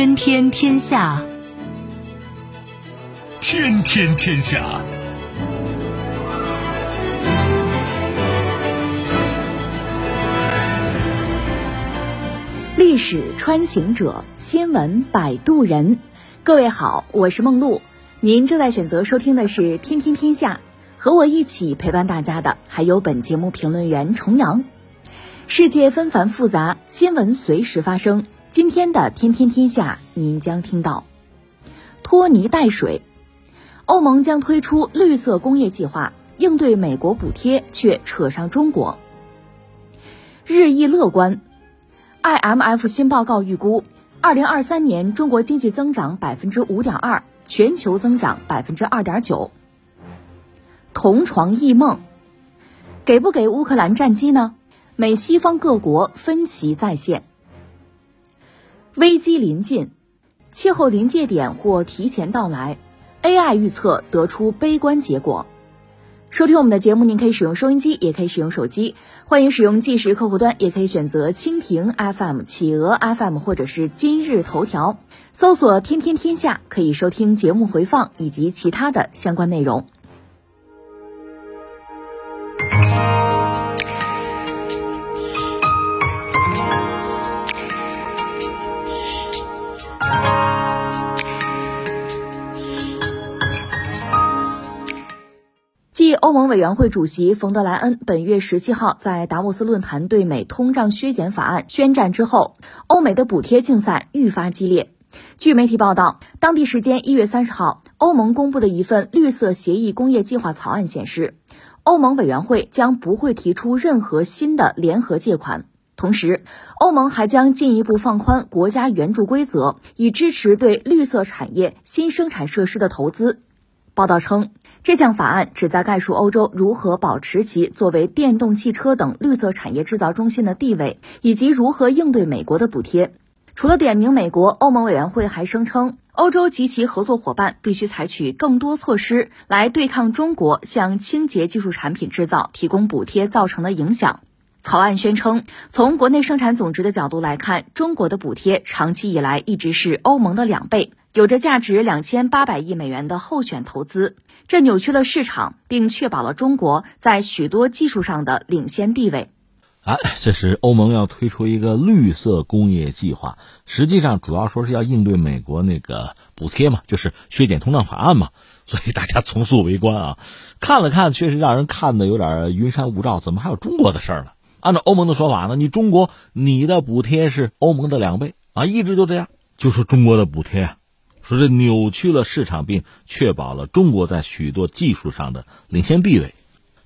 天天天下，天天天下。历史穿行者，新闻摆渡人。各位好，我是梦露。您正在选择收听的是《天天天下》，和我一起陪伴大家的还有本节目评论员重阳。世界纷繁复杂，新闻随时发生。今天的《天天天下》，您将听到：拖泥带水，欧盟将推出绿色工业计划应对美国补贴，却扯上中国。日益乐观，IMF 新报告预估，二零二三年中国经济增长百分之五点二，全球增长百分之二点九。同床异梦，给不给乌克兰战机呢？美西方各国分歧再现。危机临近，气候临界点或提前到来，AI 预测得出悲观结果。收听我们的节目，您可以使用收音机，也可以使用手机，欢迎使用即时客户端，也可以选择蜻蜓 FM、企鹅 FM 或者是今日头条，搜索“天天天下”，可以收听节目回放以及其他的相关内容。欧盟委员会主席冯德莱恩本月十七号在达沃斯论坛对美通胀削减法案宣战之后，欧美的补贴竞赛愈发激烈。据媒体报道，当地时间一月三十号，欧盟公布的一份绿色协议工业计划草案显示，欧盟委员会将不会提出任何新的联合借款，同时，欧盟还将进一步放宽国家援助规则，以支持对绿色产业新生产设施的投资。报道称。这项法案旨在概述欧洲如何保持其作为电动汽车等绿色产业制造中心的地位，以及如何应对美国的补贴。除了点名美国，欧盟委员会还声称，欧洲及其合作伙伴必须采取更多措施来对抗中国向清洁技术产品制造提供补贴造成的影响。草案宣称，从国内生产总值的角度来看，中国的补贴长期以来一直是欧盟的两倍，有着价值两千八百亿美元的候选投资。这扭曲了市场，并确保了中国在许多技术上的领先地位。啊，这是欧盟要推出一个绿色工业计划，实际上主要说是要应对美国那个补贴嘛，就是削减通胀法案嘛。所以大家从速围观啊！看了看，确实让人看的有点云山雾罩。怎么还有中国的事儿呢？按照欧盟的说法呢，你中国你的补贴是欧盟的两倍啊，一直就这样，就说中国的补贴啊。说这扭曲了市场，并确保了中国在许多技术上的领先地位。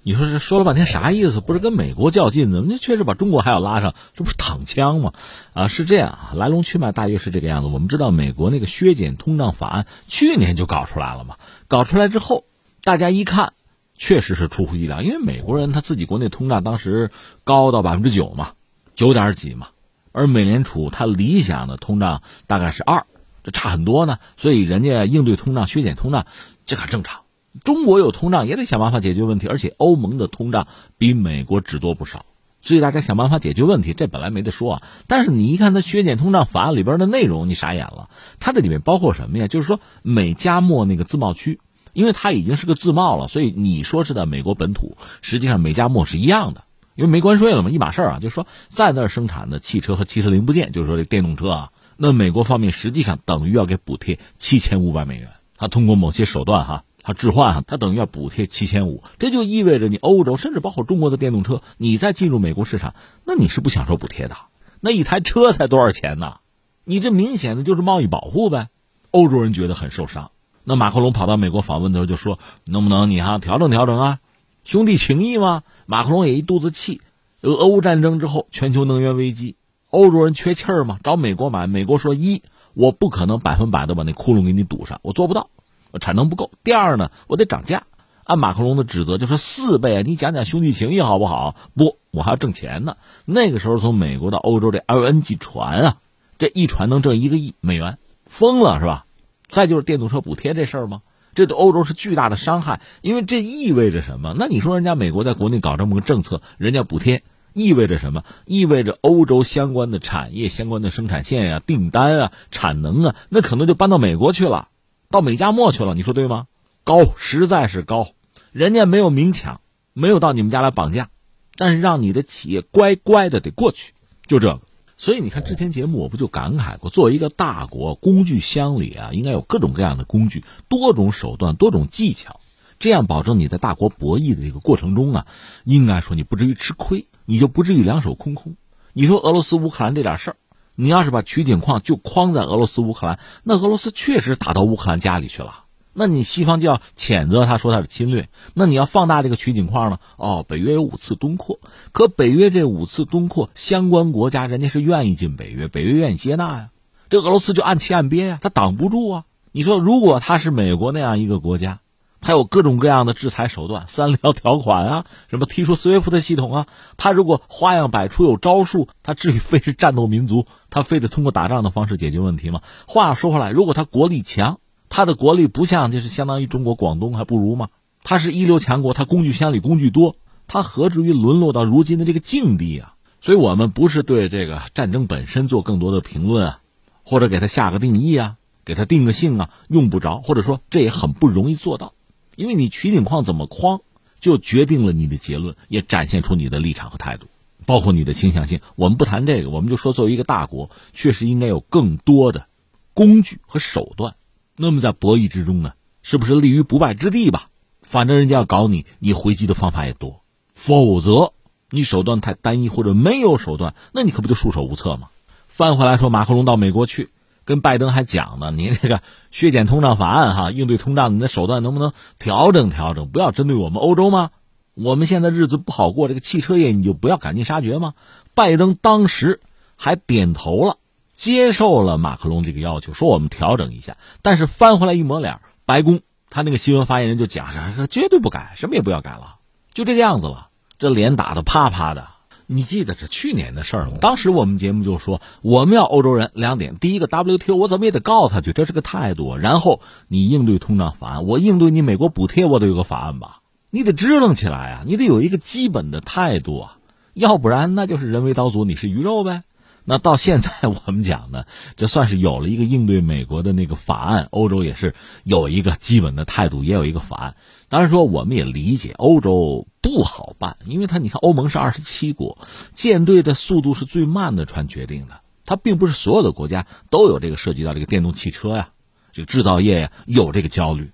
你说这说了半天啥意思？不是跟美国较劲呢？那确实把中国还要拉上，这不是躺枪吗？啊，是这样啊，来龙去脉大约是这个样子。我们知道，美国那个削减通胀法案去年就搞出来了嘛，搞出来之后，大家一看，确实是出乎意料，因为美国人他自己国内通胀当时高到百分之九嘛，九点几嘛，而美联储它理想的通胀大概是二。这差很多呢，所以人家应对通胀、削减通胀，这很正常。中国有通胀也得想办法解决问题，而且欧盟的通胀比美国只多不少，所以大家想办法解决问题，这本来没得说啊。但是你一看它削减通胀法案里边的内容，你傻眼了。它这里面包括什么呀？就是说美加墨那个自贸区，因为它已经是个自贸了，所以你说是在美国本土，实际上美加墨是一样的，因为没关税了嘛，一码事儿啊。就是说在那儿生产的汽车和汽车零部件，就是说这电动车啊。那美国方面实际上等于要给补贴七千五百美元，他通过某些手段哈，他置换哈，他等于要补贴七千五，这就意味着你欧洲甚至包括中国的电动车，你再进入美国市场，那你是不享受补贴的。那一台车才多少钱呢？你这明显的就是贸易保护呗。欧洲人觉得很受伤。那马克龙跑到美国访问的时候就说：“能不能你哈调整调整啊？兄弟情谊嘛。”马克龙也一肚子气。俄乌战争之后，全球能源危机。欧洲人缺气儿吗？找美国买，美国说一，我不可能百分百的把那窟窿给你堵上，我做不到，我产能不够。第二呢，我得涨价。按马克龙的指责，就是四倍啊，你讲讲兄弟情谊好不好？不，我还要挣钱呢。那个时候从美国到欧洲这 LNG 船啊，这一船能挣一个亿美元，疯了是吧？再就是电动车补贴这事儿吗？这对欧洲是巨大的伤害，因为这意味着什么？那你说人家美国在国内搞这么个政策，人家补贴。意味着什么？意味着欧洲相关的产业、相关的生产线呀、订单啊、产能啊，那可能就搬到美国去了，到美加墨去了。你说对吗？高，实在是高。人家没有明抢，没有到你们家来绑架，但是让你的企业乖乖的得过去，就这个。所以你看，之前节目我不就感慨过，作为一个大国，工具箱里啊，应该有各种各样的工具，多种手段，多种技巧。这样保证你在大国博弈的这个过程中啊，应该说你不至于吃亏，你就不至于两手空空。你说俄罗斯乌克兰这点事儿，你要是把取景框就框在俄罗斯乌克兰，那俄罗斯确实打到乌克兰家里去了，那你西方就要谴责他说他是侵略。那你要放大这个取景框呢？哦，北约有五次东扩，可北约这五次东扩，相关国家人家是愿意进北约，北约愿意接纳呀，这俄罗斯就按期按憋呀，他挡不住啊。你说如果他是美国那样一个国家？还有各种各样的制裁手段，三条条款啊，什么踢出 SWIFT 系统啊，他如果花样百出有招数，他至于非是战斗民族，他非得通过打仗的方式解决问题吗？话说回来，如果他国力强，他的国力不像就是相当于中国广东还不如吗？他是一流强国，他工具箱里工具多，他何至于沦落到如今的这个境地啊？所以我们不是对这个战争本身做更多的评论啊，或者给他下个定义啊，给他定个性啊，用不着，或者说这也很不容易做到。因为你取景框怎么框，就决定了你的结论，也展现出你的立场和态度，包括你的倾向性。我们不谈这个，我们就说作为一个大国，确实应该有更多的工具和手段。那么在博弈之中呢，是不是立于不败之地吧？反正人家要搞你，你回击的方法也多。否则，你手段太单一或者没有手段，那你可不就束手无策吗？翻回来说，马克龙到美国去。跟拜登还讲呢，你这个削减通胀法案哈，应对通胀，你的手段能不能调整调整？不要针对我们欧洲吗？我们现在日子不好过，这个汽车业你就不要赶尽杀绝吗？拜登当时还点头了，接受了马克龙这个要求，说我们调整一下。但是翻回来一抹脸，白宫他那个新闻发言人就讲，绝对不改，什么也不要改了，就这个样子了。这脸打的啪啪的。你记得是去年的事儿吗？当时我们节目就说，我们要欧洲人两点：第一个，WTO 我怎么也得告他去，这是个态度；然后你应对通胀法案，我应对你美国补贴，我得有个法案吧？你得支棱起来啊！你得有一个基本的态度啊，要不然那就是人为刀俎，你是鱼肉呗。那到现在我们讲呢，这算是有了一个应对美国的那个法案，欧洲也是有一个基本的态度，也有一个法案。当然说，我们也理解欧洲不好办，因为他你看，欧盟是二十七国，舰队的速度是最慢的船决定的，它并不是所有的国家都有这个涉及到这个电动汽车呀，这个制造业呀有这个焦虑，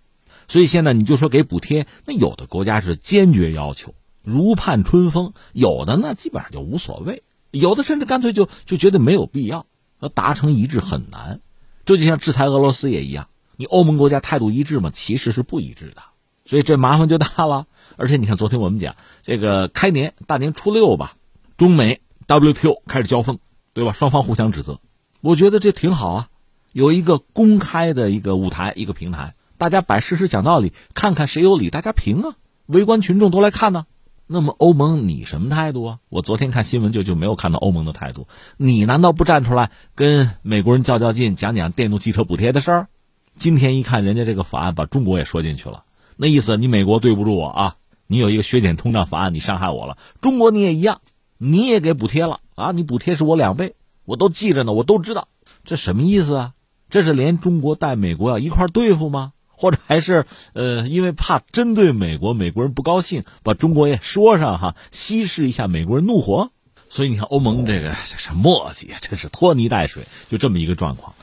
所以现在你就说给补贴，那有的国家是坚决要求如盼春风，有的呢基本上就无所谓。有的甚至干脆就就觉得没有必要，要达成一致很难，这就像制裁俄罗斯也一样，你欧盟国家态度一致吗？其实是不一致的，所以这麻烦就大了。而且你看，昨天我们讲这个开年大年初六吧，中美 WTO 开始交锋，对吧？双方互相指责，我觉得这挺好啊，有一个公开的一个舞台，一个平台，大家摆事实讲道理，看看谁有理，大家评啊，围观群众都来看呢。那么欧盟你什么态度啊？我昨天看新闻就就没有看到欧盟的态度。你难道不站出来跟美国人较较劲，讲讲电动汽车补贴的事儿？今天一看人家这个法案把中国也说进去了，那意思你美国对不住我啊！你有一个削减通胀法案，你伤害我了。中国你也一样，你也给补贴了啊！你补贴是我两倍，我都记着呢，我都知道。这什么意思啊？这是连中国带美国要一块对付吗？或者还是呃，因为怕针对美国，美国人不高兴，把中国也说上哈，稀释一下美国人怒火。所以你看，欧盟这个这是墨迹，真是拖泥带水，就这么一个状况。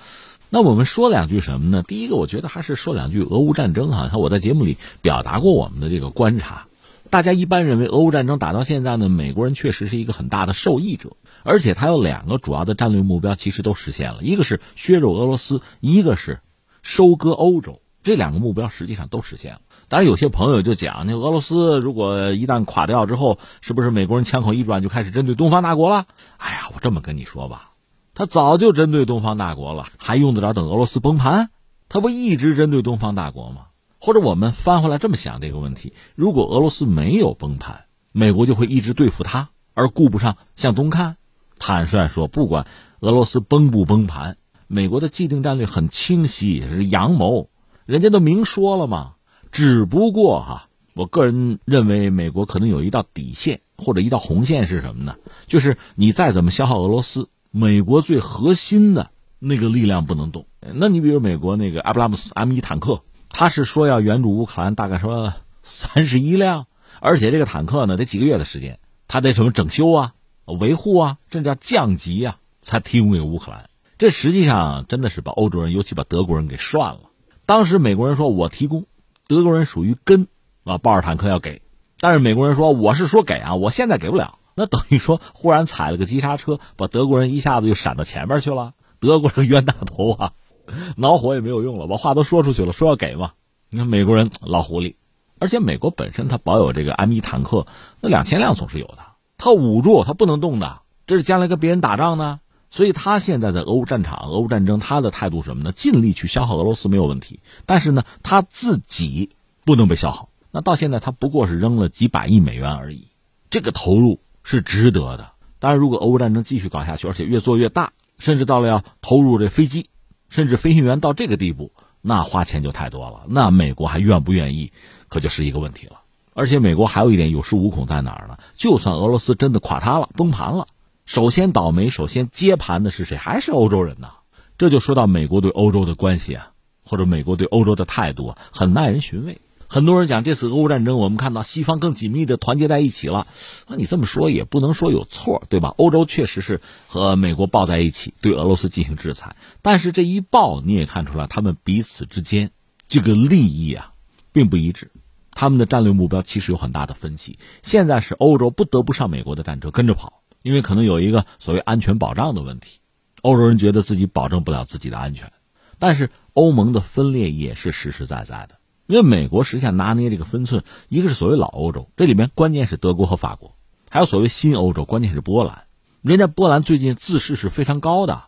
那我们说两句什么呢？第一个，我觉得还是说两句俄乌战争哈。看我在节目里表达过我们的这个观察，大家一般认为俄乌战争打到现在呢，美国人确实是一个很大的受益者，而且他有两个主要的战略目标，其实都实现了，一个是削弱俄罗斯，一个是收割欧洲。这两个目标实际上都实现了。当然，有些朋友就讲，那俄罗斯如果一旦垮掉之后，是不是美国人枪口一转就开始针对东方大国了？哎呀，我这么跟你说吧，他早就针对东方大国了，还用得着等俄罗斯崩盘？他不一直针对东方大国吗？或者我们翻回来这么想这个问题：如果俄罗斯没有崩盘，美国就会一直对付他，而顾不上向东看。坦率说，不管俄罗斯崩不崩盘，美国的既定战略很清晰，也是阳谋。人家都明说了嘛，只不过哈，我个人认为美国可能有一道底线，或者一道红线是什么呢？就是你再怎么消耗俄罗斯，美国最核心的那个力量不能动。那你比如美国那个阿布拉姆斯 M 一坦克，他是说要援助乌克兰，大概说三十一辆，而且这个坦克呢得几个月的时间，他得什么整修啊、维护啊，甚至降级啊，才提供给乌克兰。这实际上真的是把欧洲人，尤其把德国人给涮了。当时美国人说我提供，德国人属于跟啊，豹二坦克要给，但是美国人说我是说给啊，我现在给不了。那等于说忽然踩了个急刹车，把德国人一下子就闪到前面去了。德国人冤大头啊！恼火也没有用了，把话都说出去了，说要给嘛。你看美国人老狐狸，而且美国本身它保有这个 M 一坦克，那两千辆总是有的。它捂住，它不能动的，这是将来跟别人打仗呢。所以他现在在俄乌战场、俄乌战争，他的态度什么呢？尽力去消耗俄罗斯没有问题，但是呢，他自己不能被消耗。那到现在他不过是扔了几百亿美元而已，这个投入是值得的。当然，如果俄乌战争继续搞下去，而且越做越大，甚至到了要投入这飞机。甚至飞行员到这个地步，那花钱就太多了。那美国还愿不愿意，可就是一个问题了。而且美国还有一点有恃无恐在哪儿呢？就算俄罗斯真的垮塌了、崩盘了，首先倒霉、首先接盘的是谁？还是欧洲人呢？这就说到美国对欧洲的关系啊，或者美国对欧洲的态度啊，很耐人寻味。很多人讲这次俄乌战争，我们看到西方更紧密的团结在一起了。那你这么说也不能说有错，对吧？欧洲确实是和美国抱在一起，对俄罗斯进行制裁。但是这一抱，你也看出来，他们彼此之间这个利益啊，并不一致。他们的战略目标其实有很大的分歧。现在是欧洲不得不上美国的战车跟着跑，因为可能有一个所谓安全保障的问题。欧洲人觉得自己保证不了自己的安全，但是欧盟的分裂也是实实在在的。因为美国实际上拿捏这个分寸，一个是所谓老欧洲，这里面关键是德国和法国，还有所谓新欧洲，关键是波兰。人家波兰最近自视是非常高的，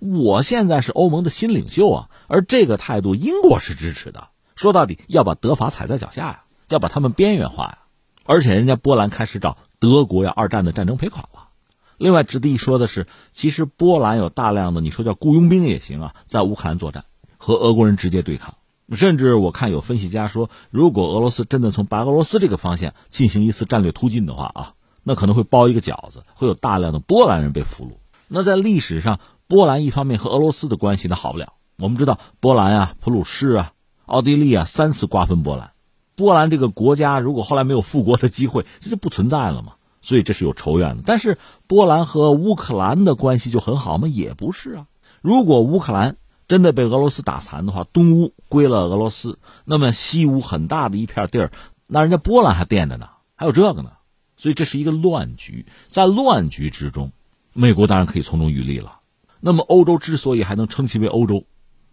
我现在是欧盟的新领袖啊，而这个态度英国是支持的。说到底，要把德法踩在脚下呀，要把他们边缘化呀。而且人家波兰开始找德国要二战的战争赔款了。另外值得一说的是，其实波兰有大量的你说叫雇佣兵也行啊，在乌克兰作战，和俄国人直接对抗。甚至我看有分析家说，如果俄罗斯真的从白俄罗斯这个方向进行一次战略突进的话啊，那可能会包一个饺子，会有大量的波兰人被俘虏。那在历史上，波兰一方面和俄罗斯的关系呢好不了。我们知道，波兰啊、普鲁士啊、奥地利啊三次瓜分波兰，波兰这个国家如果后来没有复国的机会，这就不存在了嘛。所以这是有仇怨的。但是波兰和乌克兰的关系就很好吗？也不是啊。如果乌克兰真的被俄罗斯打残的话，东乌归了俄罗斯，那么西乌很大的一片地儿，那人家波兰还垫着呢，还有这个呢，所以这是一个乱局。在乱局之中，美国当然可以从中渔利了。那么欧洲之所以还能称其为欧洲，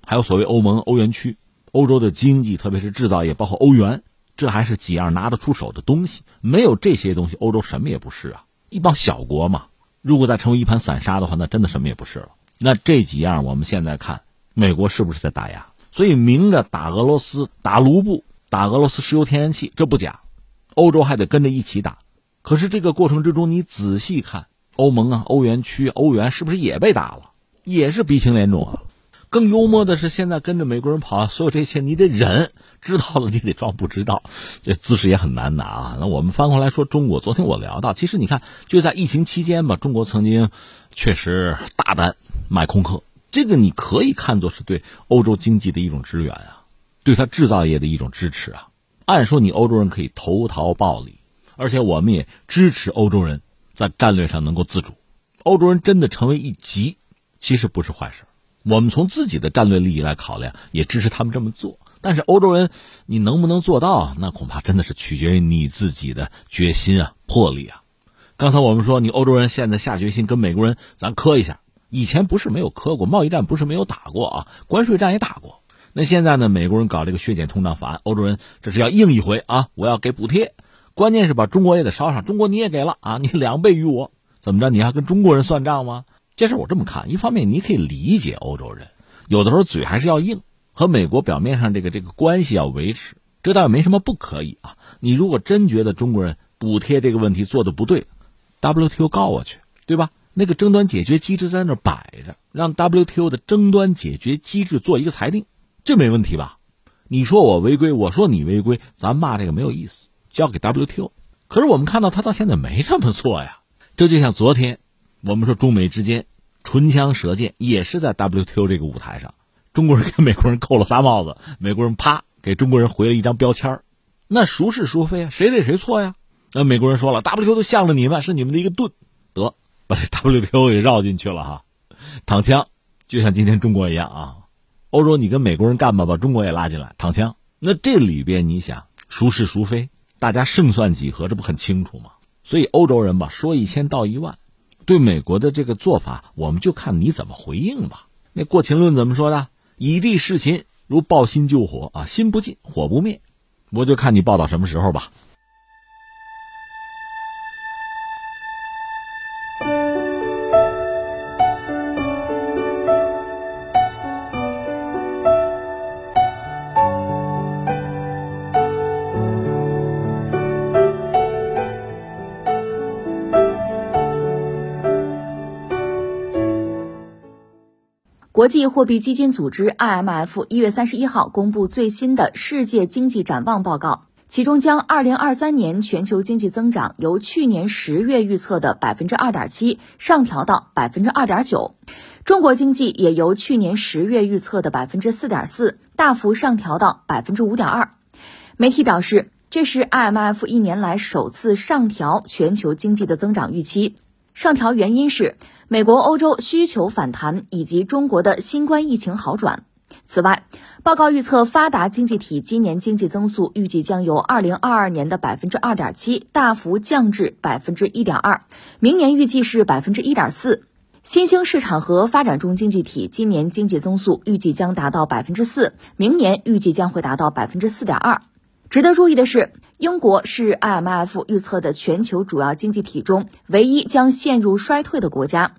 还有所谓欧盟、欧元区，欧洲的经济，特别是制造业，包括欧元，这还是几样拿得出手的东西。没有这些东西，欧洲什么也不是啊，一帮小国嘛。如果再成为一盘散沙的话，那真的什么也不是了。那这几样，我们现在看。美国是不是在打压？所以明着打俄罗斯、打卢布、打俄罗斯石油天然气，这不假。欧洲还得跟着一起打。可是这个过程之中，你仔细看，欧盟啊、欧元区、欧元是不是也被打了？也是鼻青脸肿啊。更幽默的是，现在跟着美国人跑，所有这些你得忍，知道了你得装不知道，这姿势也很难拿啊。那我们翻过来说，中国，昨天我聊到，其实你看，就在疫情期间吧，中国曾经确实大胆买空客。这个你可以看作是对欧洲经济的一种支援啊，对它制造业的一种支持啊。按说你欧洲人可以投桃报李，而且我们也支持欧洲人在战略上能够自主。欧洲人真的成为一极，其实不是坏事。我们从自己的战略利益来考量，也支持他们这么做。但是欧洲人，你能不能做到？那恐怕真的是取决于你自己的决心啊、魄力啊。刚才我们说，你欧洲人现在下决心跟美国人咱磕一下。以前不是没有磕过贸易战，不是没有打过啊，关税战也打过。那现在呢？美国人搞这个削减通胀法案，欧洲人这是要硬一回啊！我要给补贴，关键是把中国也得捎上。中国你也给了啊，你两倍于我，怎么着？你还跟中国人算账吗？这事我这么看，一方面你可以理解欧洲人，有的时候嘴还是要硬，和美国表面上这个这个关系要维持，这倒也没什么不可以啊。你如果真觉得中国人补贴这个问题做的不对，WTO 告我去，对吧？那个争端解决机制在那摆着，让 WTO 的争端解决机制做一个裁定，这没问题吧？你说我违规，我说你违规，咱骂这个没有意思，交给 WTO，可是我们看到他到现在没这么做呀。这就像昨天我们说中美之间唇枪舌剑，也是在 WTO 这个舞台上，中国人给美国人扣了仨帽子，美国人啪给中国人回了一张标签那孰是孰非啊？谁对谁错呀？那美国人说了，WTO 都向着你们，是你们的一个盾，得把这 WTO 给绕进去了哈，躺枪，就像今天中国一样啊。欧洲，你跟美国人干吧，把中国也拉进来，躺枪。那这里边你想孰是孰非？大家胜算几何？这不很清楚吗？所以欧洲人吧，说一千道一万，对美国的这个做法，我们就看你怎么回应吧。那《过秦论》怎么说的？以地事秦，如抱薪救火啊，心不尽，火不灭。我就看你报到什么时候吧。国际货币基金组织 （IMF） 一月三十一号公布最新的世界经济展望报告，其中将二零二三年全球经济增长由去年十月预测的百分之二点七上调到百分之二点九，中国经济也由去年十月预测的百分之四点四大幅上调到百分之五点二。媒体表示，这是 IMF 一年来首次上调全球经济的增长预期。上调原因是美国、欧洲需求反弹以及中国的新冠疫情好转。此外，报告预测发达经济体今年经济增速预计将由二零二二年的百分之二点七大幅降至百分之一点二，明年预计是百分之一点四。新兴市场和发展中经济体今年经济增速预计将达到百分之四，明年预计将会达到百分之四点二。值得注意的是。英国是 IMF 预测的全球主要经济体中唯一将陷入衰退的国家。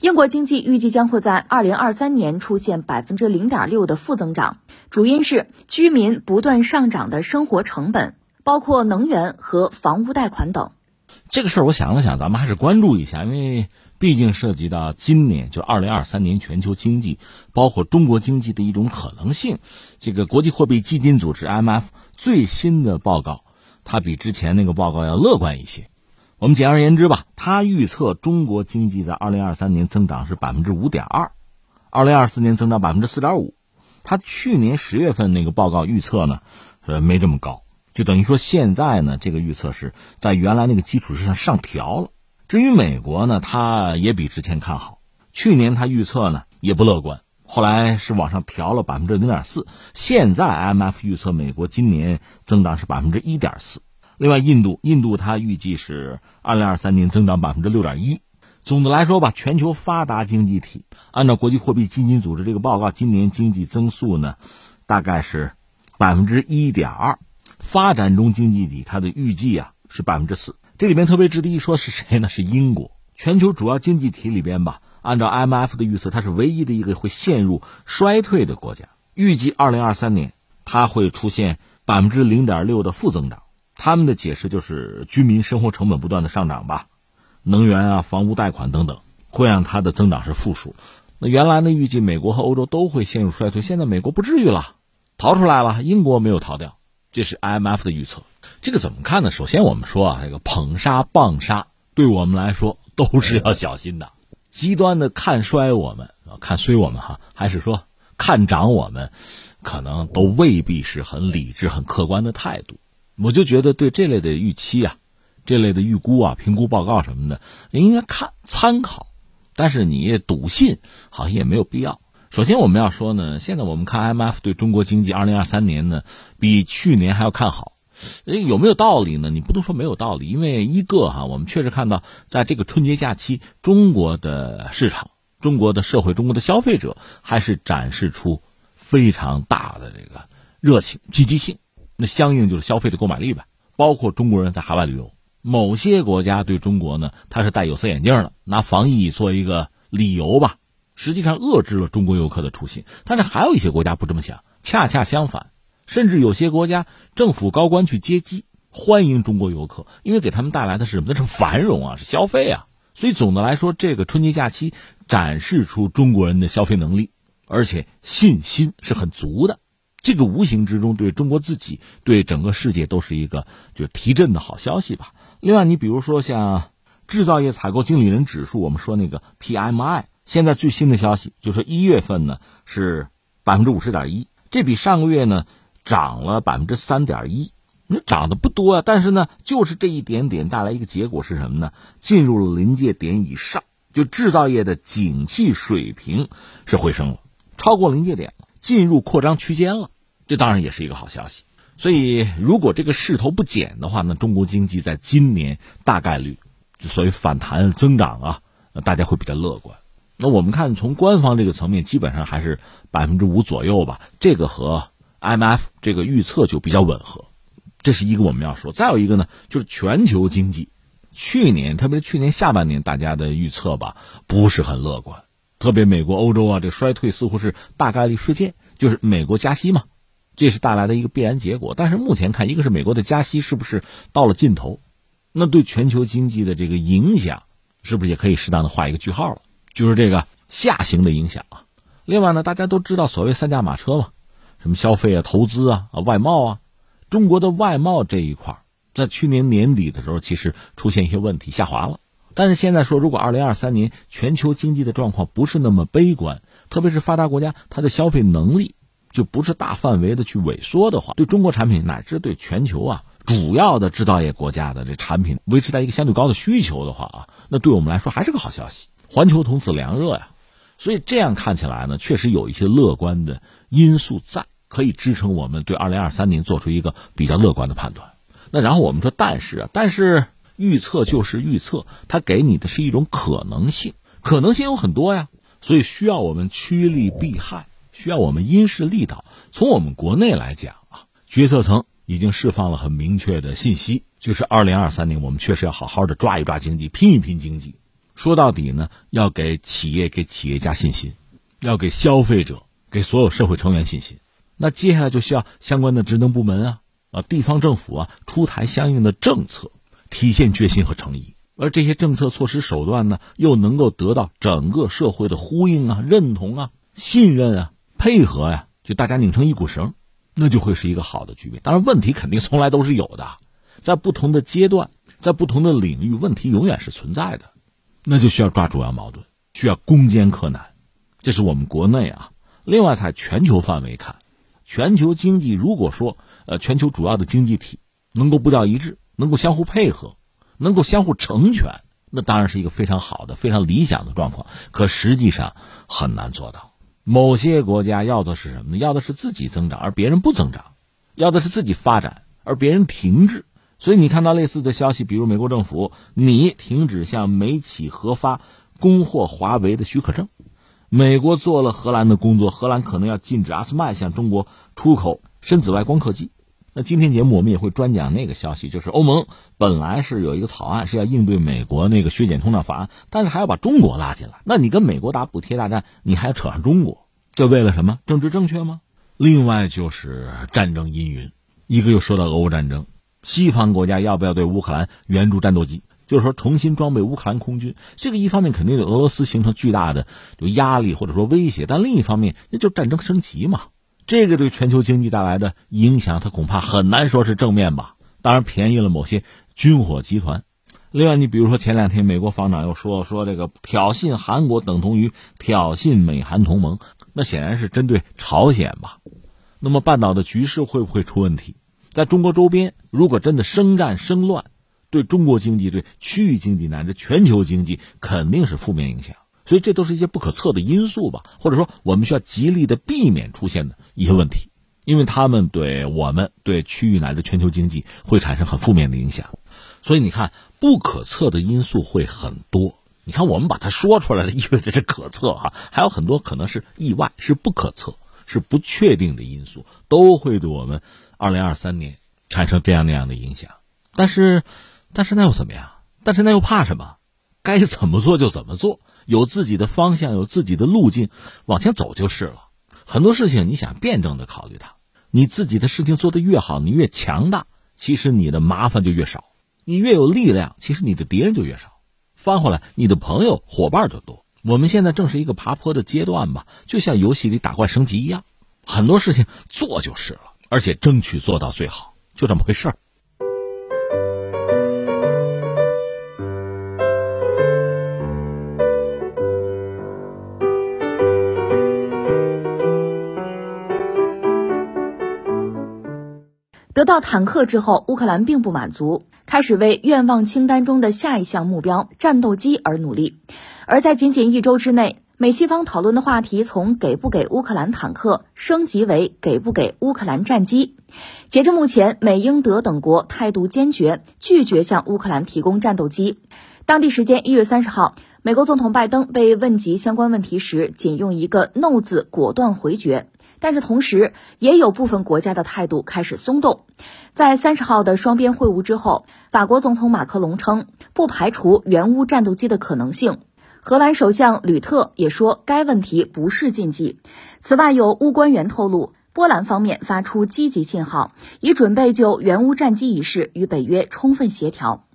英国经济预计将会在2023年出现百分之零点六的负增长，主因是居民不断上涨的生活成本，包括能源和房屋贷款等。这个事儿我想了想，咱们还是关注一下，因为毕竟涉及到今年就2023年全球经济，包括中国经济的一种可能性。这个国际货币基金组织 IMF 最新的报告。它比之前那个报告要乐观一些。我们简而言之吧，它预测中国经济在二零二三年增长是百分之五点二，二零二四年增长百分之四点五。它去年十月份那个报告预测呢，呃，没这么高，就等于说现在呢，这个预测是在原来那个基础之上上调了。至于美国呢，它也比之前看好，去年它预测呢也不乐观。后来是往上调了百分之零点四，现在 M F 预测美国今年增长是百分之一点四。另外，印度，印度它预计是二零二三年增长百分之六点一。总的来说吧，全球发达经济体按照国际货币基金组织这个报告，今年经济增速呢，大概是百分之一点二。发展中经济体它的预计啊是百分之四。这里面特别值得一说是谁呢？是英国。全球主要经济体里边吧。按照 IMF 的预测，它是唯一的一个会陷入衰退的国家。预计2023年它会出现百分之零点六的负增长。他们的解释就是居民生活成本不断的上涨吧，能源啊、房屋贷款等等，会让它的增长是负数。那原来呢，预计美国和欧洲都会陷入衰退，现在美国不至于了，逃出来了。英国没有逃掉，这是 IMF 的预测。这个怎么看呢？首先我们说啊，这个捧杀棒杀对我们来说都是要小心的。极端的看衰我们看衰我们哈，还是说看涨我们，可能都未必是很理智、很客观的态度。我就觉得对这类的预期啊、这类的预估啊、评估报告什么的，应该看参考，但是你笃信好像也没有必要。首先我们要说呢，现在我们看 IMF 对中国经济二零二三年呢，比去年还要看好。有没有道理呢？你不能说没有道理，因为一个哈，我们确实看到，在这个春节假期，中国的市场、中国的社会、中国的消费者还是展示出非常大的这个热情、积极性。那相应就是消费的购买力呗。包括中国人在海外旅游，某些国家对中国呢，它是戴有色眼镜的，拿防疫做一个理由吧，实际上遏制了中国游客的出行。但是还有一些国家不这么想，恰恰相反。甚至有些国家政府高官去接机，欢迎中国游客，因为给他们带来的是什么？那是繁荣啊，是消费啊。所以总的来说，这个春节假期展示出中国人的消费能力，而且信心是很足的。这个无形之中对中国自己、对整个世界都是一个就提振的好消息吧。另外，你比如说像制造业采购经理人指数，我们说那个 PMI，现在最新的消息就是一月份呢是百分之五十点一，这比上个月呢涨了百分之三点一。那涨的不多啊，但是呢，就是这一点点带来一个结果是什么呢？进入了临界点以上，就制造业的景气水平是回升了，超过临界点了，进入扩张区间了。这当然也是一个好消息。所以，如果这个势头不减的话，那中国经济在今年大概率就所谓反弹增长啊，大家会比较乐观。那我们看从官方这个层面，基本上还是百分之五左右吧，这个和 M F 这个预测就比较吻合。这是一个我们要说，再有一个呢，就是全球经济，去年特别是去年下半年，大家的预测吧不是很乐观，特别美国、欧洲啊，这衰退似乎是大概率事件，就是美国加息嘛，这是带来的一个必然结果。但是目前看，一个是美国的加息是不是到了尽头，那对全球经济的这个影响，是不是也可以适当的画一个句号了？就是这个下行的影响啊。另外呢，大家都知道所谓三驾马车嘛，什么消费啊、投资啊、啊外贸啊。中国的外贸这一块，在去年年底的时候，其实出现一些问题，下滑了。但是现在说，如果二零二三年全球经济的状况不是那么悲观，特别是发达国家它的消费能力就不是大范围的去萎缩的话，对中国产品乃至对全球啊主要的制造业国家的这产品维持在一个相对高的需求的话啊，那对我们来说还是个好消息。环球同此凉热呀，所以这样看起来呢，确实有一些乐观的因素在。可以支撑我们对二零二三年做出一个比较乐观的判断。那然后我们说，但是啊，但是预测就是预测，它给你的是一种可能性，可能性有很多呀，所以需要我们趋利避害，需要我们因势利导。从我们国内来讲啊，决策层已经释放了很明确的信息，就是二零二三年我们确实要好好的抓一抓经济，拼一拼经济。说到底呢，要给企业、给企业家信心，要给消费者、给所有社会成员信心。那接下来就需要相关的职能部门啊啊地方政府啊出台相应的政策，体现决心和诚意。而这些政策措施手段呢，又能够得到整个社会的呼应啊、认同啊、信任啊、配合呀，就大家拧成一股绳，那就会是一个好的局面。当然，问题肯定从来都是有的，在不同的阶段，在不同的领域，问题永远是存在的，那就需要抓主要矛盾，需要攻坚克难。这是我们国内啊。另外，在全球范围看。全球经济如果说，呃，全球主要的经济体能够步调一致，能够相互配合，能够相互成全，那当然是一个非常好的、非常理想的状况。可实际上很难做到。某些国家要的是什么呢？要的是自己增长，而别人不增长；要的是自己发展，而别人停滞。所以你看到类似的消息，比如美国政府你停止向美企核发供货华为的许可证。美国做了荷兰的工作，荷兰可能要禁止阿斯麦向中国出口深紫外光刻机。那今天节目我们也会专讲那个消息，就是欧盟本来是有一个草案是要应对美国那个削减通胀法案，但是还要把中国拉进来。那你跟美国打补贴大战，你还要扯上中国，这为了什么？政治正确吗？另外就是战争阴云，一个又说到俄乌战争，西方国家要不要对乌克兰援助战斗机？就是说，重新装备乌克兰空军，这个一方面肯定对俄罗斯形成巨大的就压力或者说威胁，但另一方面，那就战争升级嘛。这个对全球经济带来的影响，它恐怕很难说是正面吧。当然，便宜了某些军火集团。另外，你比如说前两天美国防长又说说这个挑衅韩国等同于挑衅美韩同盟，那显然是针对朝鲜吧。那么半岛的局势会不会出问题？在中国周边，如果真的生战生乱？对中国经济、对区域经济乃至全球经济肯定是负面影响，所以这都是一些不可测的因素吧，或者说我们需要极力的避免出现的一些问题，因为他们对我们、对区域乃至全球经济会产生很负面的影响。所以你看，不可测的因素会很多。你看，我们把它说出来了，意味着是可测哈，还有很多可能是意外、是不可测、是不确定的因素，都会对我们二零二三年产生这样那样的影响。但是。但是那又怎么样？但是那又怕什么？该怎么做就怎么做，有自己的方向，有自己的路径，往前走就是了。很多事情你想辩证的考虑它，你自己的事情做得越好，你越强大，其实你的麻烦就越少；你越有力量，其实你的敌人就越少。翻回来，你的朋友伙伴就多。我们现在正是一个爬坡的阶段吧，就像游戏里打怪升级一样，很多事情做就是了，而且争取做到最好，就这么回事儿。到坦克之后，乌克兰并不满足，开始为愿望清单中的下一项目标——战斗机而努力。而在仅仅一周之内，美西方讨论的话题从给不给乌克兰坦克升级为给不给乌克兰战机。截至目前，美、英、德等国态度坚决，拒绝向乌克兰提供战斗机。当地时间一月三十号，美国总统拜登被问及相关问题时，仅用一个 “no” 字果断回绝。但是同时，也有部分国家的态度开始松动。在三十号的双边会晤之后，法国总统马克龙称不排除援乌战斗机的可能性。荷兰首相吕特也说该问题不是禁忌。此外，有乌官员透露，波兰方面发出积极信号，已准备就援乌战机一事与北约充分协调。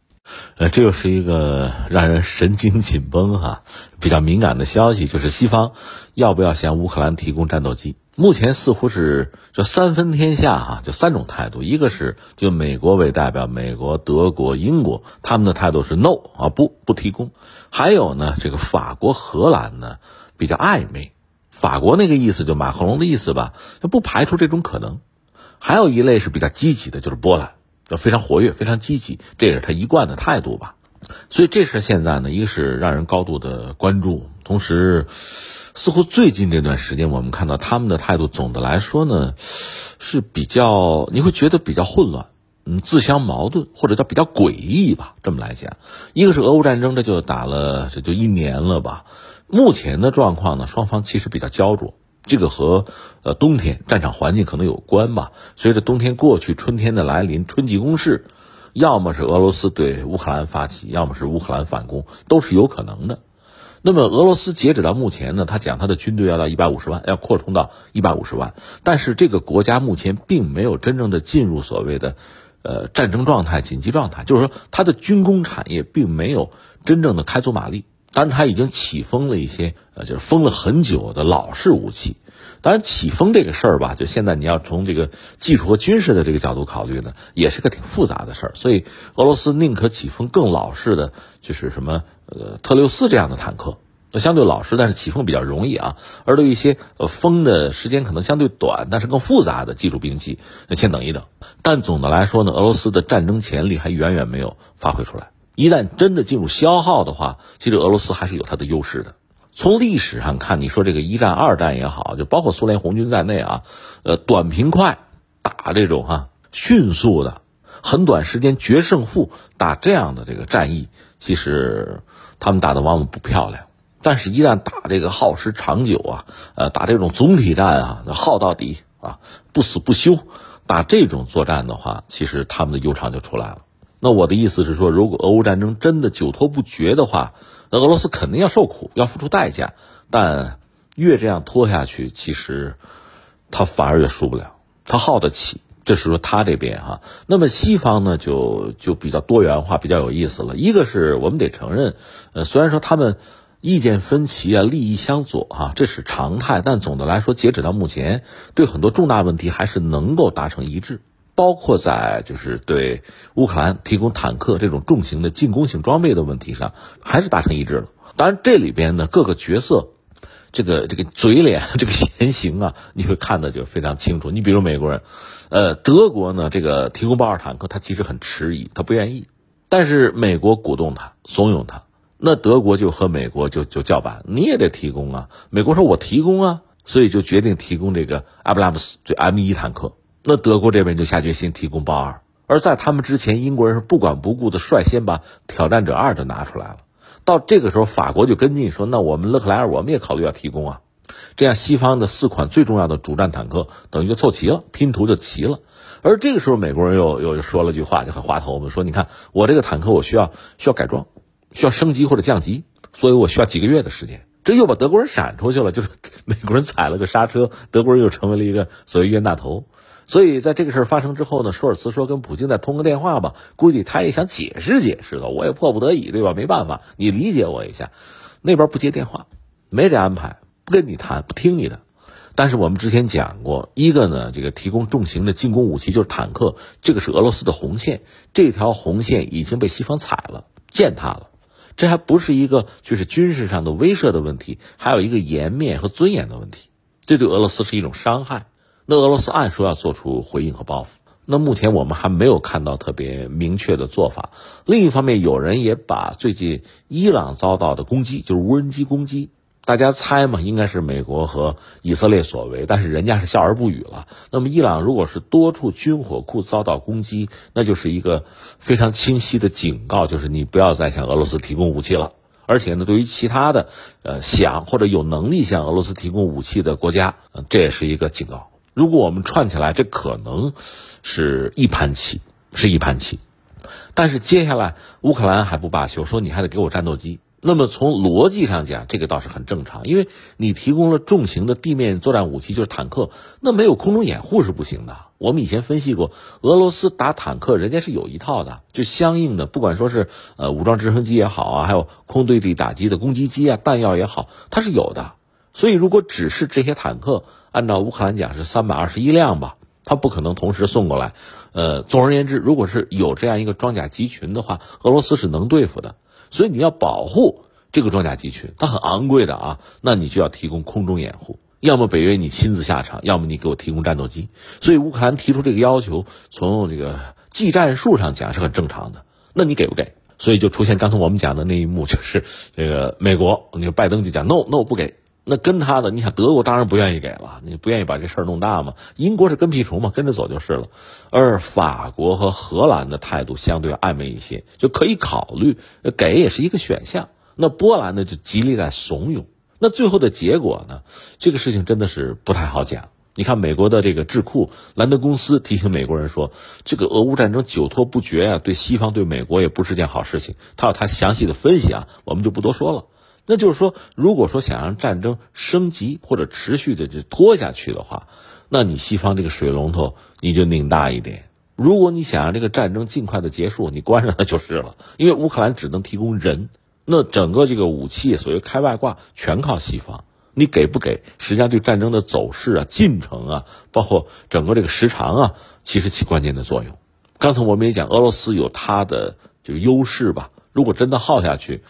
呃，这又是一个让人神经紧绷哈、比较敏感的消息，就是西方要不要向乌克兰提供战斗机？目前似乎是就三分天下哈，就三种态度，一个是就美国为代表，美国、德国、英国他们的态度是 no 啊，不不提供。还有呢，这个法国、荷兰呢比较暧昧，法国那个意思就马克龙的意思吧，就不排除这种可能。还有一类是比较积极的，就是波兰，就非常活跃、非常积极，这也是他一贯的态度吧。所以这事现在呢，一个是让人高度的关注，同时。似乎最近这段时间，我们看到他们的态度，总的来说呢，是比较你会觉得比较混乱，嗯，自相矛盾，或者叫比较诡异吧。这么来讲，一个是俄乌战争，这就打了这就一年了吧。目前的状况呢，双方其实比较焦灼，这个和呃冬天战场环境可能有关吧。随着冬天过去，春天的来临，春季攻势，要么是俄罗斯对乌克兰发起，要么是乌克兰反攻，都是有可能的。那么俄罗斯截止到目前呢，他讲他的军队要到一百五十万，要扩充到一百五十万，但是这个国家目前并没有真正的进入所谓的，呃战争状态、紧急状态，就是说它的军工产业并没有真正的开足马力，当然它已经起封了一些，呃就是封了很久的老式武器。当然，起风这个事儿吧，就现在你要从这个技术和军事的这个角度考虑呢，也是个挺复杂的事儿。所以，俄罗斯宁可起风更老式的，就是什么呃特六四这样的坦克，相对老实，但是起风比较容易啊。而对一些呃风的时间可能相对短，但是更复杂的技术兵器，那先等一等。但总的来说呢，俄罗斯的战争潜力还远远没有发挥出来。一旦真的进入消耗的话，其实俄罗斯还是有它的优势的。从历史上看，你说这个一战、二战也好，就包括苏联红军在内啊，呃，短平快打这种哈迅速的、很短时间决胜负打这样的这个战役，其实他们打的往往不漂亮。但是，一旦打这个耗时长久啊，呃，打这种总体战啊，耗到底啊，不死不休，打这种作战的话，其实他们的优长就出来了。那我的意思是说，如果俄乌战争真的久拖不决的话，那俄罗斯肯定要受苦，要付出代价。但越这样拖下去，其实他反而越输不了，他耗得起。这是说他这边哈。那么西方呢，就就比较多元化，比较有意思了。一个是我们得承认，呃，虽然说他们意见分歧啊，利益相左啊，这是常态，但总的来说，截止到目前，对很多重大问题还是能够达成一致。包括在就是对乌克兰提供坦克这种重型的进攻性装备的问题上，还是达成一致了。当然，这里边呢各个角色，这个这个嘴脸、这个言行啊，你会看的就非常清楚。你比如美国人，呃，德国呢这个提供豹二坦克，他其实很迟疑，他不愿意。但是美国鼓动他、怂恿他，那德国就和美国就就叫板，你也得提供啊。美国说我提供啊，所以就决定提供这个阿布拉姆斯这 M 一坦克。那德国这边就下决心提供豹二，而在他们之前，英国人是不管不顾的率先把挑战者二就拿出来了。到这个时候，法国就跟进说：“那我们勒克莱尔，我们也考虑要提供啊。”这样，西方的四款最重要的主战坦克等于就凑齐了，拼图就齐了。而这个时候，美国人又又说了句话，就很滑头们说：“你看，我这个坦克我需要需要改装，需要升级或者降级，所以我需要几个月的时间。”这又把德国人闪出去了，就是 美国人踩了个刹车，德国人又成为了一个所谓冤大头。所以，在这个事儿发生之后呢，舒尔茨说跟普京再通个电话吧，估计他也想解释解释的，我也迫不得已，对吧？没办法，你理解我一下。那边不接电话，没这安排，不跟你谈，不听你的。但是我们之前讲过，一个呢，这个提供重型的进攻武器就是坦克，这个是俄罗斯的红线，这条红线已经被西方踩了，践踏了。这还不是一个就是军事上的威慑的问题，还有一个颜面和尊严的问题，这对俄罗斯是一种伤害。那俄罗斯按说要做出回应和报复，那目前我们还没有看到特别明确的做法。另一方面，有人也把最近伊朗遭到的攻击，就是无人机攻击，大家猜嘛，应该是美国和以色列所为，但是人家是笑而不语了。那么，伊朗如果是多处军火库遭到攻击，那就是一个非常清晰的警告，就是你不要再向俄罗斯提供武器了。而且呢，对于其他的呃想或者有能力向俄罗斯提供武器的国家，这也是一个警告。如果我们串起来，这可能是一盘棋，是一盘棋。但是接下来乌克兰还不罢休，说你还得给我战斗机。那么从逻辑上讲，这个倒是很正常，因为你提供了重型的地面作战武器，就是坦克，那没有空中掩护是不行的。我们以前分析过，俄罗斯打坦克，人家是有一套的，就相应的，不管说是呃武装直升机也好啊，还有空对地打击的攻击机啊，弹药也好，它是有的。所以如果只是这些坦克，按照乌克兰讲是三百二十一辆吧，它不可能同时送过来。呃，总而言之，如果是有这样一个装甲集群的话，俄罗斯是能对付的。所以你要保护这个装甲集群，它很昂贵的啊，那你就要提供空中掩护，要么北约你亲自下场，要么你给我提供战斗机。所以乌克兰提出这个要求，从这个技战术上讲是很正常的。那你给不给？所以就出现刚才我们讲的那一幕，就是这个美国，那个拜登就讲 no no 不给。那跟他的，你想德国当然不愿意给了，你不愿意把这事儿弄大嘛？英国是跟屁虫嘛，跟着走就是了。而法国和荷兰的态度相对暧昧一些，就可以考虑给也是一个选项。那波兰呢，就极力在怂恿。那最后的结果呢，这个事情真的是不太好讲。你看美国的这个智库兰德公司提醒美国人说，这个俄乌战争久拖不决啊，对西方对美国也不是件好事情。他有他详细的分析啊，我们就不多说了。那就是说，如果说想让战争升级或者持续的就拖下去的话，那你西方这个水龙头你就拧大一点。如果你想让这个战争尽快的结束，你关上它就是了。因为乌克兰只能提供人，那整个这个武器所谓开外挂全靠西方，你给不给，实际上对战争的走势啊、进程啊，包括整个这个时长啊，其实起关键的作用。刚才我们也讲，俄罗斯有它的这个优势吧。如果真的耗下去，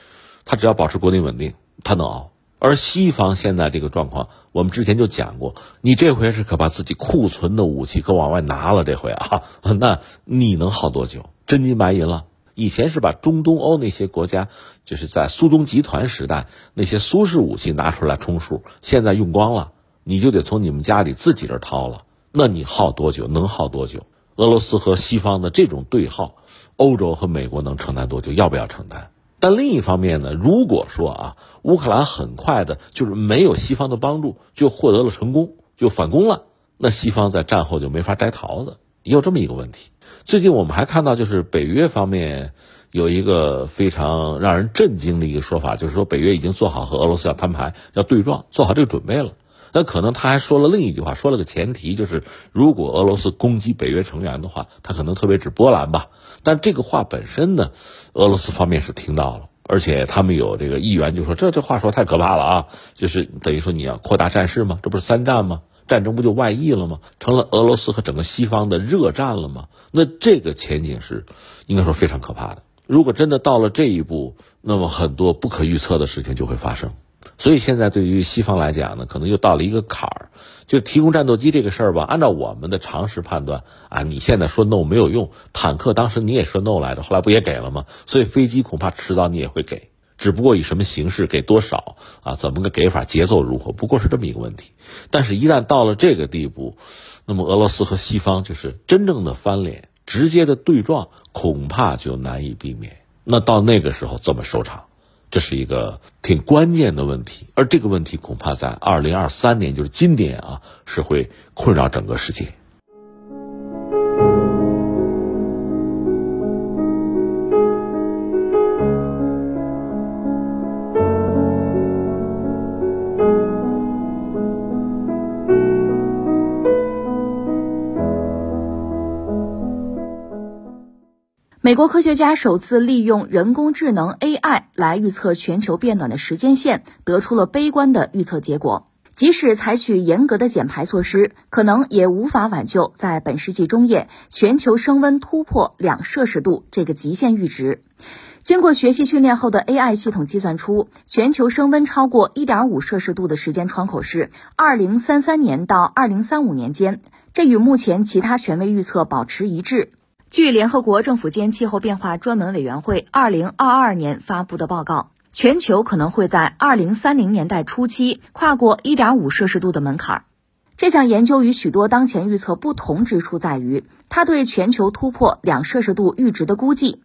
他只要保持国内稳定，他能熬。而西方现在这个状况，我们之前就讲过，你这回是可把自己库存的武器可往外拿了，这回啊，那你能耗多久？真金白银了。以前是把中东欧那些国家，就是在苏东集团时代那些苏式武器拿出来充数，现在用光了，你就得从你们家里自己这掏了。那你耗多久？能耗多久？俄罗斯和西方的这种对耗，欧洲和美国能承担多久？要不要承担？但另一方面呢，如果说啊，乌克兰很快的，就是没有西方的帮助就获得了成功，就反攻了，那西方在战后就没法摘桃子，也有这么一个问题。最近我们还看到，就是北约方面有一个非常让人震惊的一个说法，就是说北约已经做好和俄罗斯要摊牌、要对撞，做好这个准备了。那可能他还说了另一句话，说了个前提，就是如果俄罗斯攻击北约成员的话，他可能特别指波兰吧。但这个话本身呢，俄罗斯方面是听到了，而且他们有这个议员就说，这这话说太可怕了啊，就是等于说你要扩大战事吗？这不是三战吗？战争不就外溢了吗？成了俄罗斯和整个西方的热战了吗？那这个前景是应该说非常可怕的。如果真的到了这一步，那么很多不可预测的事情就会发生。所以现在对于西方来讲呢，可能又到了一个坎儿，就提供战斗机这个事儿吧。按照我们的常识判断啊，你现在说 no 没有用，坦克当时你也说 no 来着，后来不也给了吗？所以飞机恐怕迟早你也会给，只不过以什么形式给多少啊，怎么个给法，节奏如何，不过是这么一个问题。但是，一旦到了这个地步，那么俄罗斯和西方就是真正的翻脸，直接的对撞，恐怕就难以避免。那到那个时候怎么收场？这是一个挺关键的问题，而这个问题恐怕在二零二三年，就是今年啊，是会困扰整个世界。美国科学家首次利用人工智能 AI 来预测全球变暖的时间线，得出了悲观的预测结果。即使采取严格的减排措施，可能也无法挽救在本世纪中叶全球升温突破两摄氏度这个极限阈值。经过学习训练后的 AI 系统计算出，全球升温超过1.5摄氏度的时间窗口是2033年到2035年间，这与目前其他权威预测保持一致。据联合国政府间气候变化专门委员会二零二二年发布的报告，全球可能会在二零三零年代初期跨过一点五摄氏度的门槛。这项研究与许多当前预测不同之处在于，它对全球突破两摄氏度阈值的估计。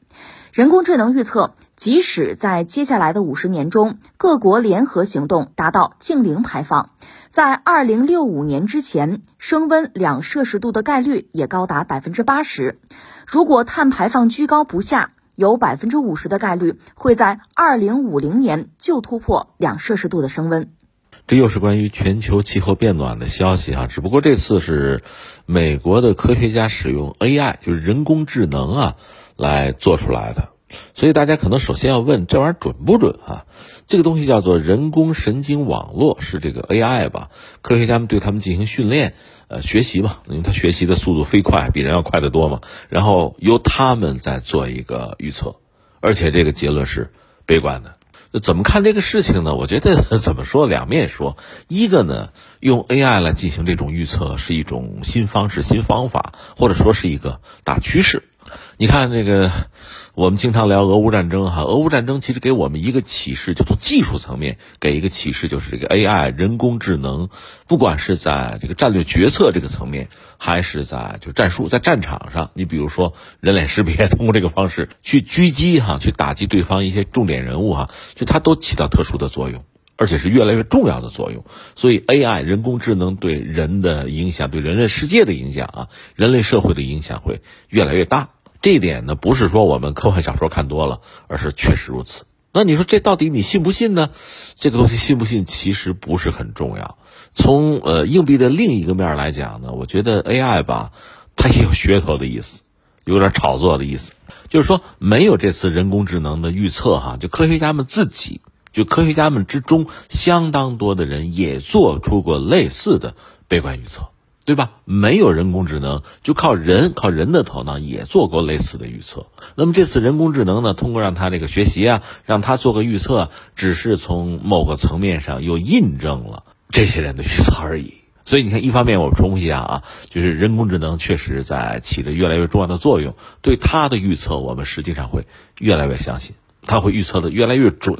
人工智能预测，即使在接下来的五十年中，各国联合行动达到净零排放，在二零六五年之前，升温两摄氏度的概率也高达百分之八十。如果碳排放居高不下，有百分之五十的概率会在二零五零年就突破两摄氏度的升温。这又是关于全球气候变暖的消息啊！只不过这次是美国的科学家使用 AI，就是人工智能啊。来做出来的，所以大家可能首先要问这玩意儿准不准啊？这个东西叫做人工神经网络，是这个 AI 吧？科学家们对他们进行训练，呃，学习嘛，因为它学习的速度飞快，比人要快得多嘛。然后由他们再做一个预测，而且这个结论是悲观的。怎么看这个事情呢？我觉得 怎么说，两面说。一个呢，用 AI 来进行这种预测是一种新方式、新方法，或者说是一个大趋势。你看这个，我们经常聊俄乌战争哈，俄乌战争其实给我们一个启示，就从技术层面给一个启示，就是这个 AI 人工智能，不管是在这个战略决策这个层面，还是在就战术在战场上，你比如说人脸识别，通过这个方式去狙击哈，去打击对方一些重点人物哈，就它都起到特殊的作用。而且是越来越重要的作用，所以 AI 人工智能对人的影响，对人类世界的影响啊，人类社会的影响会越来越大。这一点呢，不是说我们科幻小说看多了，而是确实如此。那你说这到底你信不信呢？这个东西信不信其实不是很重要。从呃硬币的另一个面来讲呢，我觉得 AI 吧，它也有噱头的意思，有点炒作的意思。就是说，没有这次人工智能的预测哈，就科学家们自己。就科学家们之中，相当多的人也做出过类似的悲观预测，对吧？没有人工智能，就靠人，靠人的头脑也做过类似的预测。那么这次人工智能呢，通过让它这个学习啊，让它做个预测，只是从某个层面上又印证了这些人的预测而已。所以你看，一方面我重复一下啊，就是人工智能确实在起着越来越重要的作用，对它的预测，我们实际上会越来越相信，它会预测的越来越准。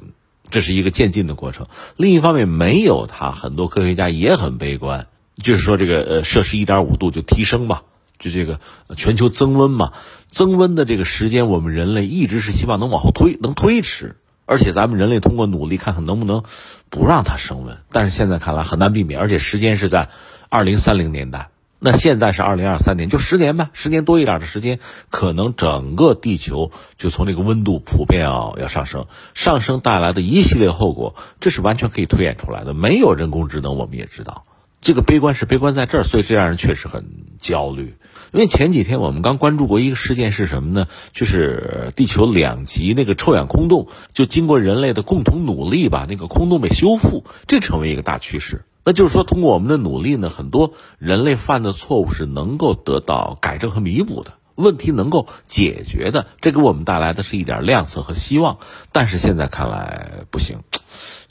这是一个渐进的过程。另一方面，没有它，很多科学家也很悲观，就是说这个呃摄氏一点五度就提升嘛，就这个全球增温嘛，增温的这个时间，我们人类一直是希望能往后推，能推迟，而且咱们人类通过努力看看能不能不让它升温。但是现在看来很难避免，而且时间是在二零三零年代。那现在是二零二三年，就十年吧，十年多一点的时间，可能整个地球就从这个温度普遍要要上升，上升带来的一系列后果，这是完全可以推演出来的。没有人工智能，我们也知道，这个悲观是悲观在这儿，所以这让人确实很焦虑。因为前几天我们刚关注过一个事件是什么呢？就是地球两极那个臭氧空洞，就经过人类的共同努力吧，那个空洞被修复，这成为一个大趋势。那就是说，通过我们的努力呢，很多人类犯的错误是能够得到改正和弥补的，问题能够解决的，这给我们带来的是一点亮色和希望。但是现在看来不行，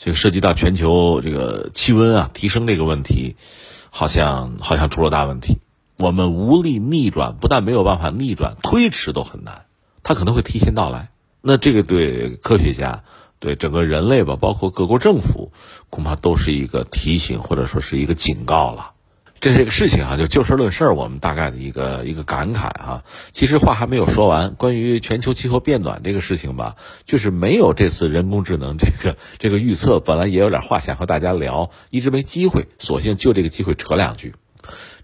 这个涉及到全球这个气温啊提升这个问题，好像好像出了大问题，我们无力逆转，不但没有办法逆转，推迟都很难，它可能会提前到来。那这个对科学家。对整个人类吧，包括各国政府，恐怕都是一个提醒，或者说是一个警告了。这是一个事情啊，就就事论事，我们大概的一个一个感慨哈。其实话还没有说完，关于全球气候变暖这个事情吧，就是没有这次人工智能这个这个预测，本来也有点话想和大家聊，一直没机会，索性就这个机会扯两句。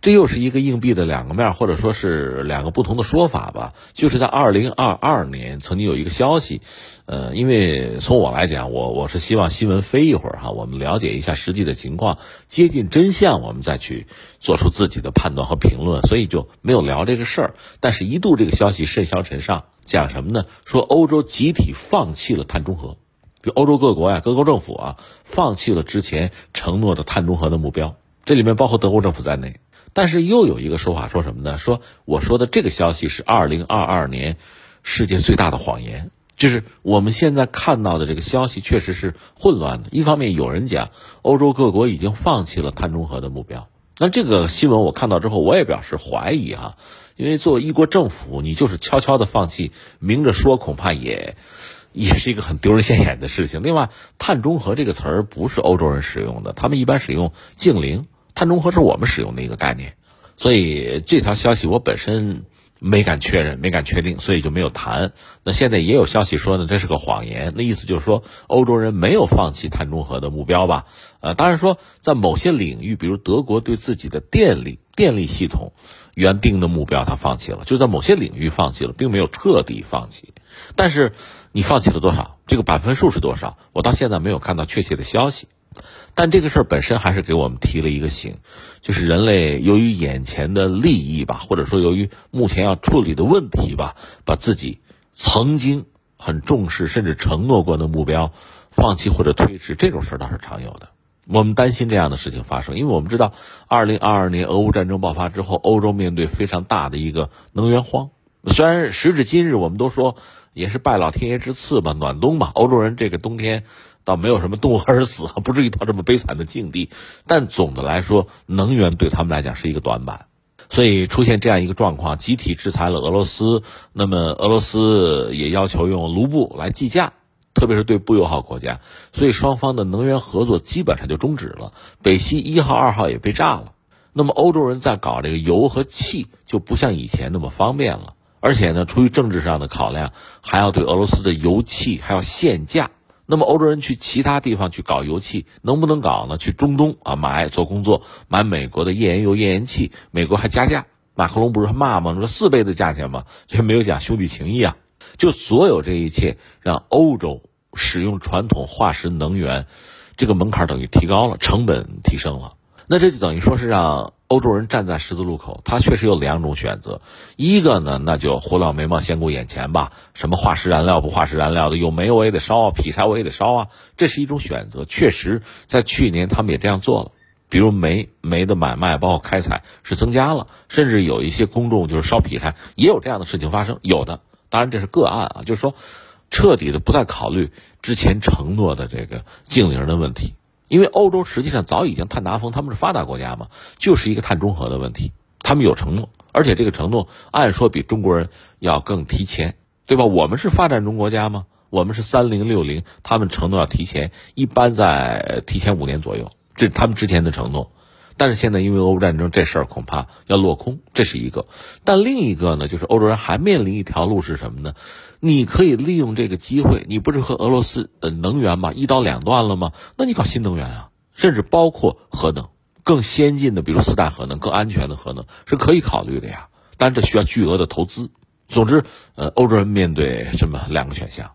这又是一个硬币的两个面，或者说是两个不同的说法吧。就是在二零二二年，曾经有一个消息，呃，因为从我来讲，我我是希望新闻飞一会儿哈，我们了解一下实际的情况，接近真相，我们再去做出自己的判断和评论，所以就没有聊这个事儿。但是，一度这个消息甚嚣尘上，讲什么呢？说欧洲集体放弃了碳中和，就欧洲各国呀，各国政府啊，放弃了之前承诺的碳中和的目标，这里面包括德国政府在内。但是又有一个说法，说什么呢？说我说的这个消息是二零二二年世界最大的谎言，就是我们现在看到的这个消息确实是混乱的。一方面有人讲欧洲各国已经放弃了碳中和的目标，那这个新闻我看到之后，我也表示怀疑啊，因为作为一国政府，你就是悄悄的放弃，明着说恐怕也也是一个很丢人现眼的事情。另外，碳中和这个词儿不是欧洲人使用的，他们一般使用净零，碳中和是我们使用的一个概念，所以这条消息我本身。没敢确认，没敢确定，所以就没有谈。那现在也有消息说呢，这是个谎言。那意思就是说，欧洲人没有放弃碳中和的目标吧？呃，当然说，在某些领域，比如德国对自己的电力电力系统原定的目标，他放弃了，就在某些领域放弃了，并没有彻底放弃。但是，你放弃了多少？这个百分数是多少？我到现在没有看到确切的消息。但这个事儿本身还是给我们提了一个醒，就是人类由于眼前的利益吧，或者说由于目前要处理的问题吧，把自己曾经很重视甚至承诺过的目标放弃或者推迟，这种事儿倒是常有的。我们担心这样的事情发生，因为我们知道，二零二二年俄乌战争爆发之后，欧洲面对非常大的一个能源荒。虽然时至今日，我们都说也是拜老天爷之赐吧，暖冬吧，欧洲人这个冬天。倒没有什么动物而死，不至于到这么悲惨的境地。但总的来说，能源对他们来讲是一个短板，所以出现这样一个状况，集体制裁了俄罗斯。那么俄罗斯也要求用卢布来计价，特别是对不友好国家。所以双方的能源合作基本上就终止了。北溪一号、二号也被炸了。那么欧洲人在搞这个油和气就不像以前那么方便了。而且呢，出于政治上的考量，还要对俄罗斯的油气还要限价。那么欧洲人去其他地方去搞油气，能不能搞呢？去中东啊买做工作，买美国的页岩油、页岩气，美国还加价。马克龙不是还骂吗？说四倍的价钱吗？这没有讲兄弟情谊啊！就所有这一切，让欧洲使用传统化石能源，这个门槛等于提高了，成本提升了。那这就等于说是让。欧洲人站在十字路口，他确实有两种选择。一个呢，那就胡乱眉毛先顾眼前吧，什么化石燃料不化石燃料的，有煤我也得烧啊，劈柴我也得烧啊，这是一种选择。确实，在去年他们也这样做了，比如煤煤的买卖，包括开采是增加了，甚至有一些公众就是烧劈柴，也有这样的事情发生。有的，当然这是个案啊，就是说，彻底的不再考虑之前承诺的这个净零的问题。因为欧洲实际上早已经碳达峰，他们是发达国家嘛，就是一个碳中和的问题。他们有承诺，而且这个承诺按说比中国人要更提前，对吧？我们是发展中国家吗？我们是三零六零，他们承诺要提前，一般在提前五年左右，这是他们之前的承诺。但是现在因为俄乌战争，这事儿恐怕要落空，这是一个。但另一个呢，就是欧洲人还面临一条路是什么呢？你可以利用这个机会，你不是和俄罗斯呃能源嘛一刀两断了吗？那你搞新能源啊，甚至包括核能，更先进的，比如四代核能，更安全的核能是可以考虑的呀。但这需要巨额的投资。总之，呃，欧洲人面对什么两个选项？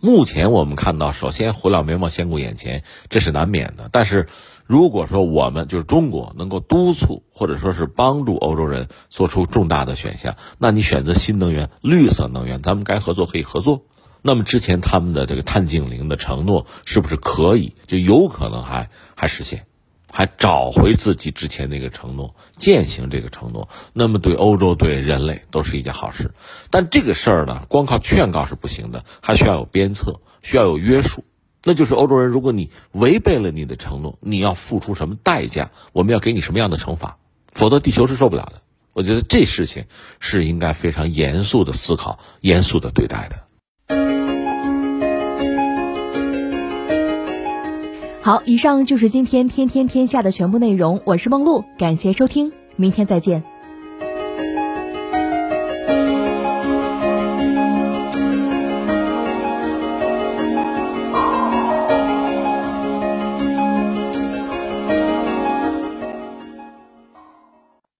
目前我们看到，首先火燎眉毛先顾眼前，这是难免的。但是，如果说我们就是中国能够督促或者说是帮助欧洲人做出重大的选项，那你选择新能源、绿色能源，咱们该合作可以合作。那么之前他们的这个碳净零的承诺是不是可以就有可能还还实现？还找回自己之前那个承诺，践行这个承诺，那么对欧洲、对人类都是一件好事。但这个事儿呢，光靠劝告是不行的，还需要有鞭策，需要有约束。那就是欧洲人，如果你违背了你的承诺，你要付出什么代价？我们要给你什么样的惩罚？否则地球是受不了的。我觉得这事情是应该非常严肃的思考、严肃的对待的。好，以上就是今天天天天下的全部内容。我是梦露，感谢收听，明天再见。